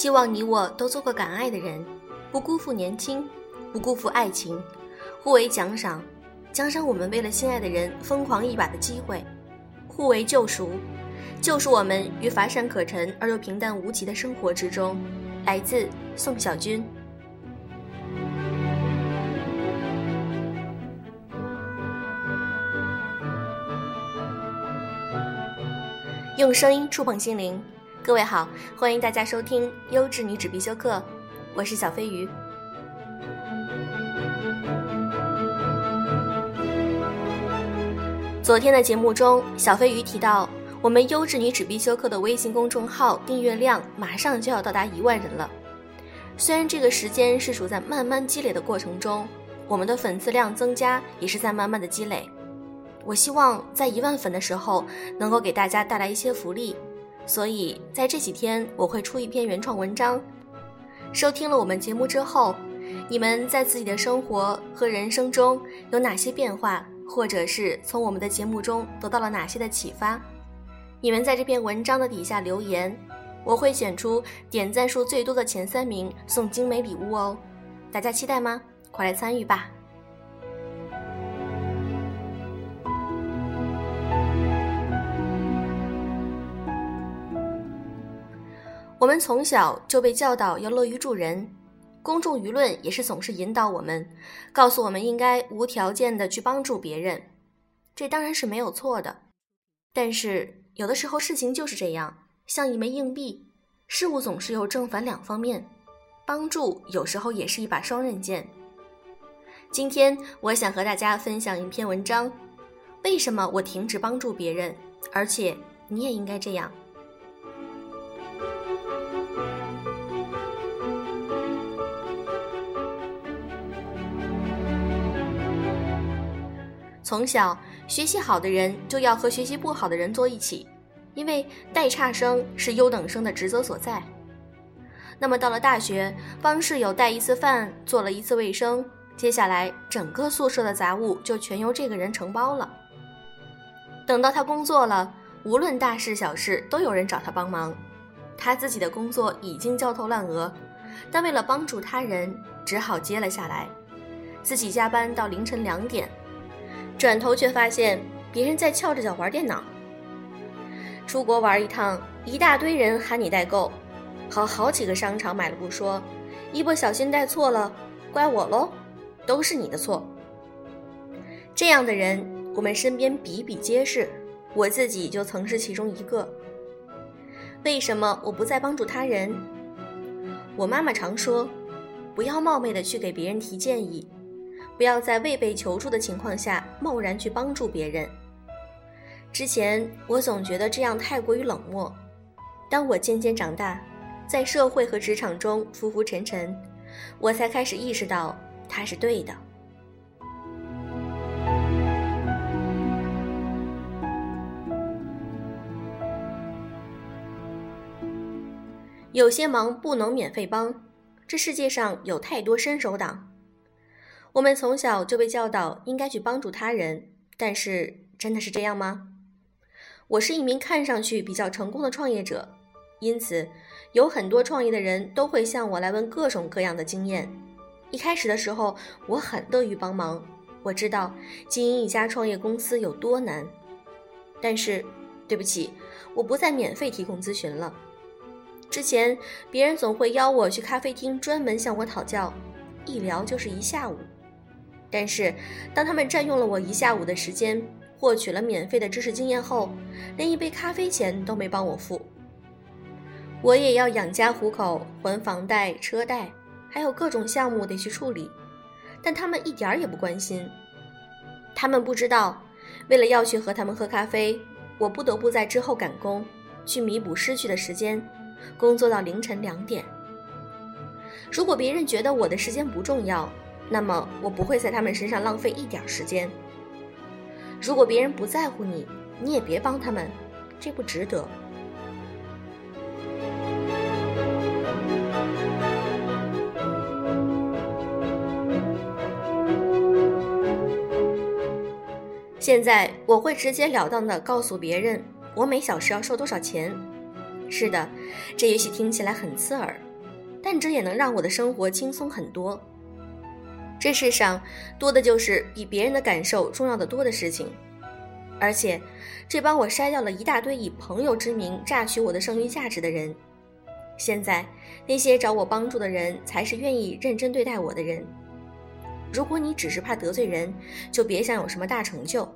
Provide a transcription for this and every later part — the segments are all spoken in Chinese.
希望你我都做个敢爱的人，不辜负年轻，不辜负爱情，互为奖赏，奖赏我们为了心爱的人疯狂一把的机会，互为救赎，救赎我们于乏善可陈而又平淡无奇的生活之中。来自宋小军。用声音触碰心灵，各位好，欢迎大家收听优质女子必修课，我是小飞鱼。昨天的节目中，小飞鱼提到，我们优质女子必修课的微信公众号订阅量马上就要到达一万人了。虽然这个时间是处在慢慢积累的过程中，我们的粉丝量增加也是在慢慢的积累。我希望在一万粉的时候能够给大家带来一些福利，所以在这几天我会出一篇原创文章。收听了我们节目之后，你们在自己的生活和人生中有哪些变化，或者是从我们的节目中得到了哪些的启发？你们在这篇文章的底下留言，我会选出点赞数最多的前三名送精美礼物哦。大家期待吗？快来参与吧！我们从小就被教导要乐于助人，公众舆论也是总是引导我们，告诉我们应该无条件的去帮助别人，这当然是没有错的。但是有的时候事情就是这样，像一枚硬币，事物总是有正反两方面，帮助有时候也是一把双刃剑。今天我想和大家分享一篇文章，为什么我停止帮助别人，而且你也应该这样。从小学习好的人就要和学习不好的人坐一起，因为带差生是优等生的职责所在。那么到了大学，帮室友带一次饭，做了一次卫生，接下来整个宿舍的杂物就全由这个人承包了。等到他工作了，无论大事小事都有人找他帮忙。他自己的工作已经焦头烂额，但为了帮助他人，只好接了下来，自己加班到凌晨两点。转头却发现别人在翘着脚玩电脑。出国玩一趟，一大堆人喊你代购，好好几个商场买了不说，一不小心带错了，怪我喽，都是你的错。这样的人我们身边比比皆是，我自己就曾是其中一个。为什么我不再帮助他人？我妈妈常说，不要冒昧的去给别人提建议。不要在未被求助的情况下贸然去帮助别人。之前我总觉得这样太过于冷漠，当我渐渐长大，在社会和职场中浮浮沉沉，我才开始意识到他是对的。有些忙不能免费帮，这世界上有太多伸手党。我们从小就被教导应该去帮助他人，但是真的是这样吗？我是一名看上去比较成功的创业者，因此有很多创业的人都会向我来问各种各样的经验。一开始的时候，我很乐于帮忙。我知道经营一家创业公司有多难，但是对不起，我不再免费提供咨询了。之前别人总会邀我去咖啡厅，专门向我讨教，一聊就是一下午。但是，当他们占用了我一下午的时间，获取了免费的知识经验后，连一杯咖啡钱都没帮我付。我也要养家糊口，还房贷、车贷，还有各种项目得去处理，但他们一点儿也不关心。他们不知道，为了要去和他们喝咖啡，我不得不在之后赶工，去弥补失去的时间，工作到凌晨两点。如果别人觉得我的时间不重要，那么我不会在他们身上浪费一点时间。如果别人不在乎你，你也别帮他们，这不值得。现在我会直截了当的告诉别人，我每小时要收多少钱。是的，这也许听起来很刺耳，但这也能让我的生活轻松很多。这世上多的就是比别人的感受重要的多的事情，而且这帮我筛掉了一大堆以朋友之名榨取我的剩余价值的人。现在那些找我帮助的人，才是愿意认真对待我的人。如果你只是怕得罪人，就别想有什么大成就。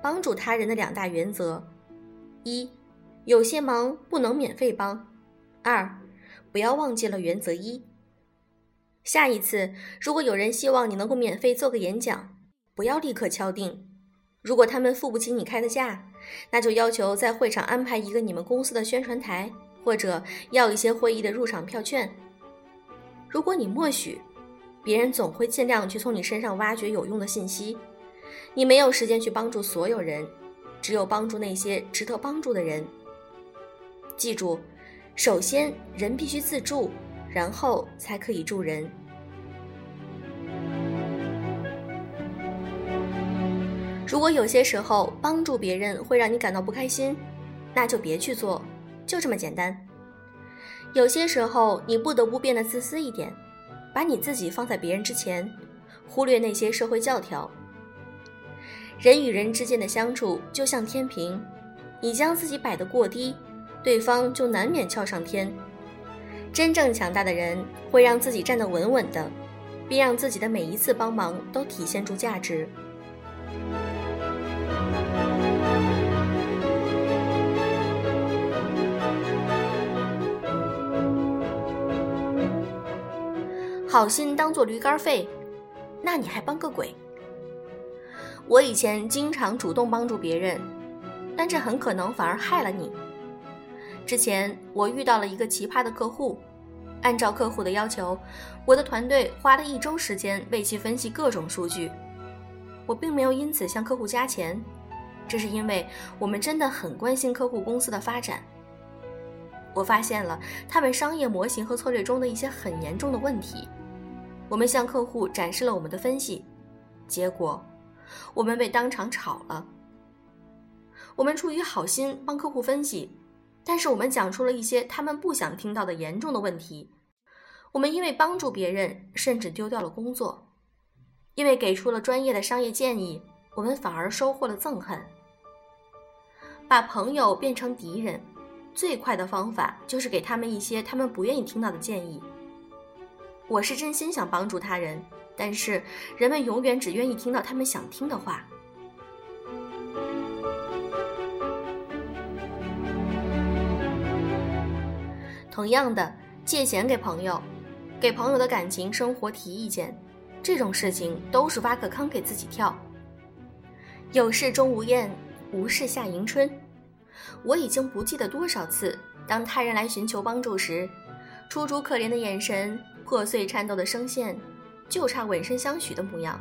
帮助他人的两大原则：一，有些忙不能免费帮；二，不要忘记了原则一。下一次，如果有人希望你能够免费做个演讲，不要立刻敲定。如果他们付不起你开的价，那就要求在会场安排一个你们公司的宣传台，或者要一些会议的入场票券。如果你默许，别人总会尽量去从你身上挖掘有用的信息。你没有时间去帮助所有人，只有帮助那些值得帮助的人。记住，首先人必须自助，然后才可以助人。如果有些时候帮助别人会让你感到不开心，那就别去做，就这么简单。有些时候你不得不变得自私一点。把你自己放在别人之前，忽略那些社会教条。人与人之间的相处就像天平，你将自己摆得过低，对方就难免翘上天。真正强大的人会让自己站得稳稳的，并让自己的每一次帮忙都体现出价值。好心当做驴肝肺，那你还帮个鬼？我以前经常主动帮助别人，但这很可能反而害了你。之前我遇到了一个奇葩的客户，按照客户的要求，我的团队花了一周时间为其分析各种数据。我并没有因此向客户加钱，这是因为我们真的很关心客户公司的发展。我发现了他们商业模型和策略中的一些很严重的问题。我们向客户展示了我们的分析，结果我们被当场炒了。我们出于好心帮客户分析，但是我们讲出了一些他们不想听到的严重的问题。我们因为帮助别人，甚至丢掉了工作；因为给出了专业的商业建议，我们反而收获了憎恨。把朋友变成敌人，最快的方法就是给他们一些他们不愿意听到的建议。我是真心想帮助他人，但是人们永远只愿意听到他们想听的话。同样的，借钱给朋友，给朋友的感情生活提意见，这种事情都是挖个坑给自己跳。有事钟无艳，无事夏迎春。我已经不记得多少次，当他人来寻求帮助时，楚楚可怜的眼神。破碎颤抖的声线，就差稳身相许的模样。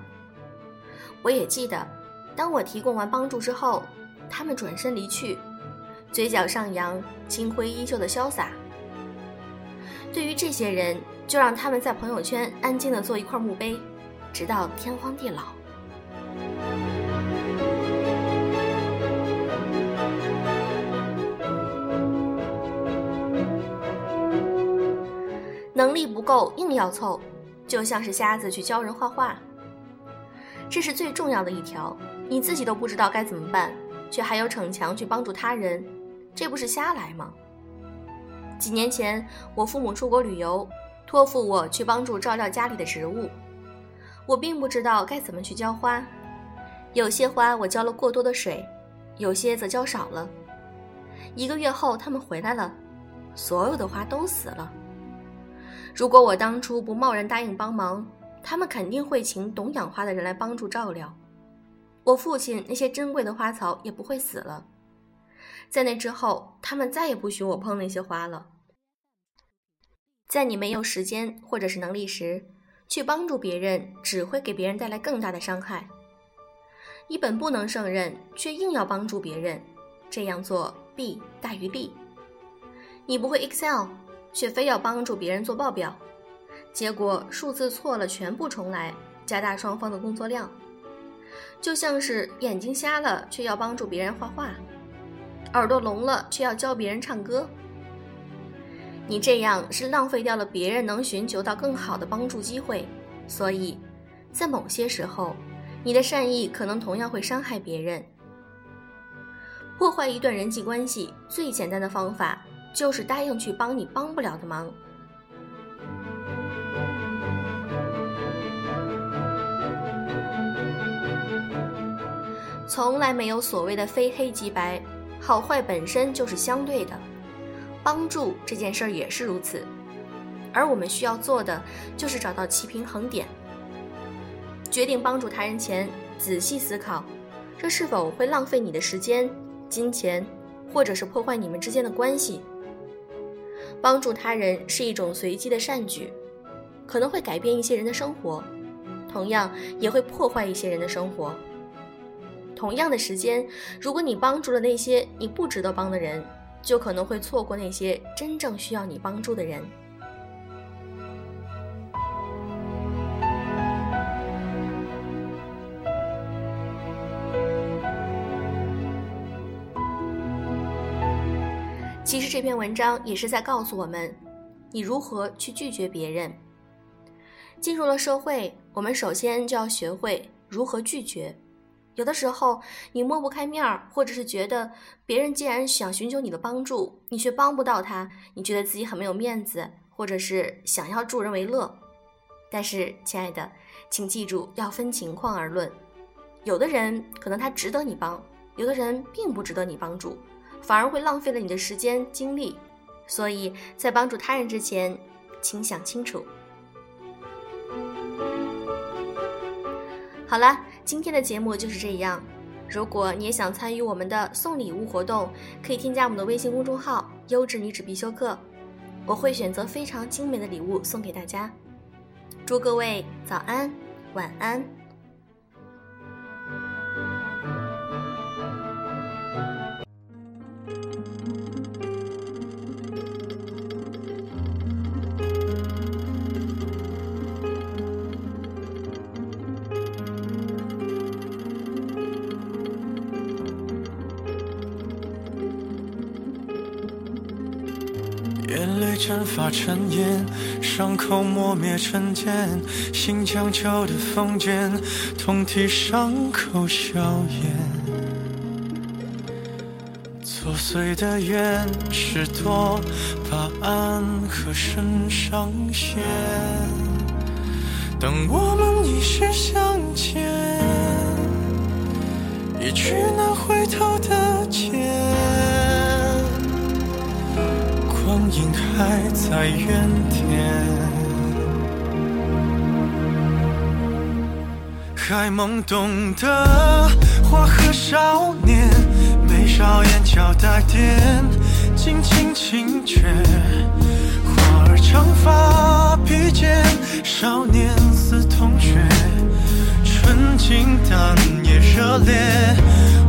我也记得，当我提供完帮助之后，他们转身离去，嘴角上扬，清辉依旧的潇洒。对于这些人，就让他们在朋友圈安静的做一块墓碑，直到天荒地老。能力不够硬要凑，就像是瞎子去教人画画。这是最重要的一条，你自己都不知道该怎么办，却还要逞强去帮助他人，这不是瞎来吗？几年前，我父母出国旅游，托付我去帮助照料家里的植物。我并不知道该怎么去浇花，有些花我浇了过多的水，有些则浇少了。一个月后，他们回来了，所有的花都死了。如果我当初不贸然答应帮忙，他们肯定会请懂养花的人来帮助照料。我父亲那些珍贵的花草也不会死了。在那之后，他们再也不许我碰那些花了。在你没有时间或者是能力时，去帮助别人，只会给别人带来更大的伤害。你本不能胜任，却硬要帮助别人，这样做弊大于利。你不会 Excel。却非要帮助别人做报表，结果数字错了，全部重来，加大双方的工作量。就像是眼睛瞎了，却要帮助别人画画；耳朵聋了，却要教别人唱歌。你这样是浪费掉了别人能寻求到更好的帮助机会。所以，在某些时候，你的善意可能同样会伤害别人。破坏一段人际关系最简单的方法，就是答应去帮你帮不了的忙。从来没有所谓的非黑即白，好坏本身就是相对的。帮助这件事儿也是如此，而我们需要做的就是找到其平衡点。决定帮助他人前，仔细思考，这是否会浪费你的时间、金钱，或者是破坏你们之间的关系。帮助他人是一种随机的善举，可能会改变一些人的生活，同样也会破坏一些人的生活。同样的时间，如果你帮助了那些你不值得帮的人，就可能会错过那些真正需要你帮助的人。其实这篇文章也是在告诉我们，你如何去拒绝别人。进入了社会，我们首先就要学会如何拒绝。有的时候你抹不开面儿，或者是觉得别人既然想寻求你的帮助，你却帮不到他，你觉得自己很没有面子，或者是想要助人为乐。但是，亲爱的，请记住要分情况而论。有的人可能他值得你帮，有的人并不值得你帮助，反而会浪费了你的时间精力。所以在帮助他人之前，请想清楚。好了。今天的节目就是这样。如果你也想参与我们的送礼物活动，可以添加我们的微信公众号“优质女子必修课”，我会选择非常精美的礼物送给大家。祝各位早安、晚安。眼泪蒸发成烟，伤口磨灭成茧，心将旧的封缄，痛替伤口消炎。作祟的愿是多把爱和深上线。当我们一世相见，一去难回头的劫。还在原点，还懵懂的花和少年，眉梢眼角带点轻轻轻却，花儿长发披肩，少年似同学，纯净但也热烈，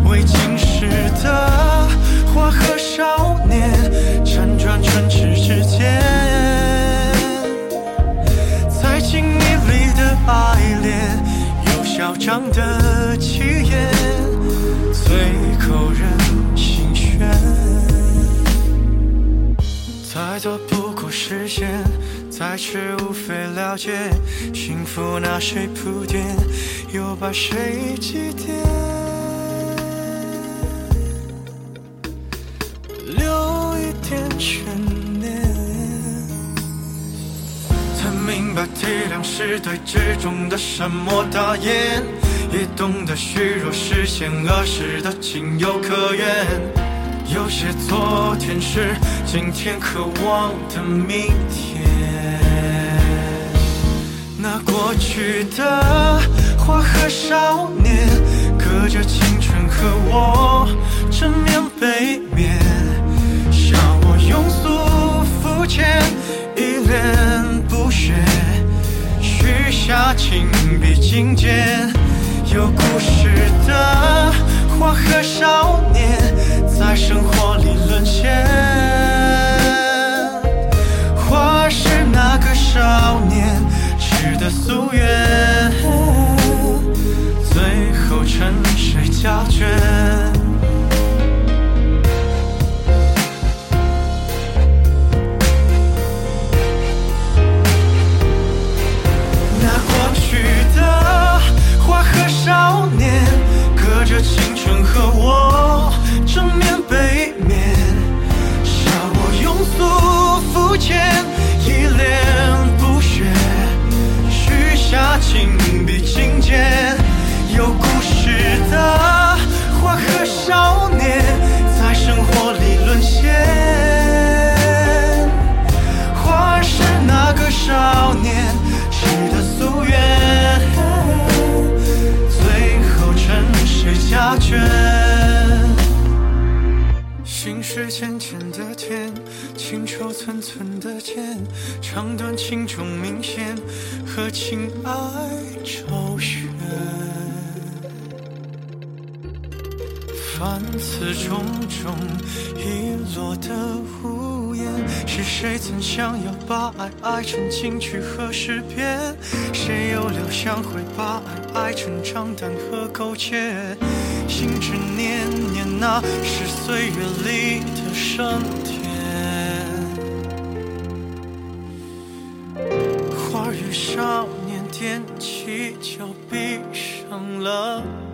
未经世的花和少有嚣张的气焰，最扣人心弦。再多不过时间，再迟无非了解，幸福拿谁铺垫，又把谁祭奠？留一点悬体谅是对之中的沉默大言，也懂得虚弱实现儿时的情有可原。有些昨天是今天渴望的明天。那过去的花和少年，听见。有故事的花和少年，在生活里沦陷。花是那个少年痴的夙愿，寸的剑，长短轻重明显，和情爱周旋。凡此种种遗落的无言，是谁曾想要把爱爱成金句和诗篇？谁又料想会把爱爱成账单和苟且？心之念念，那是岁月里的伤就闭上了。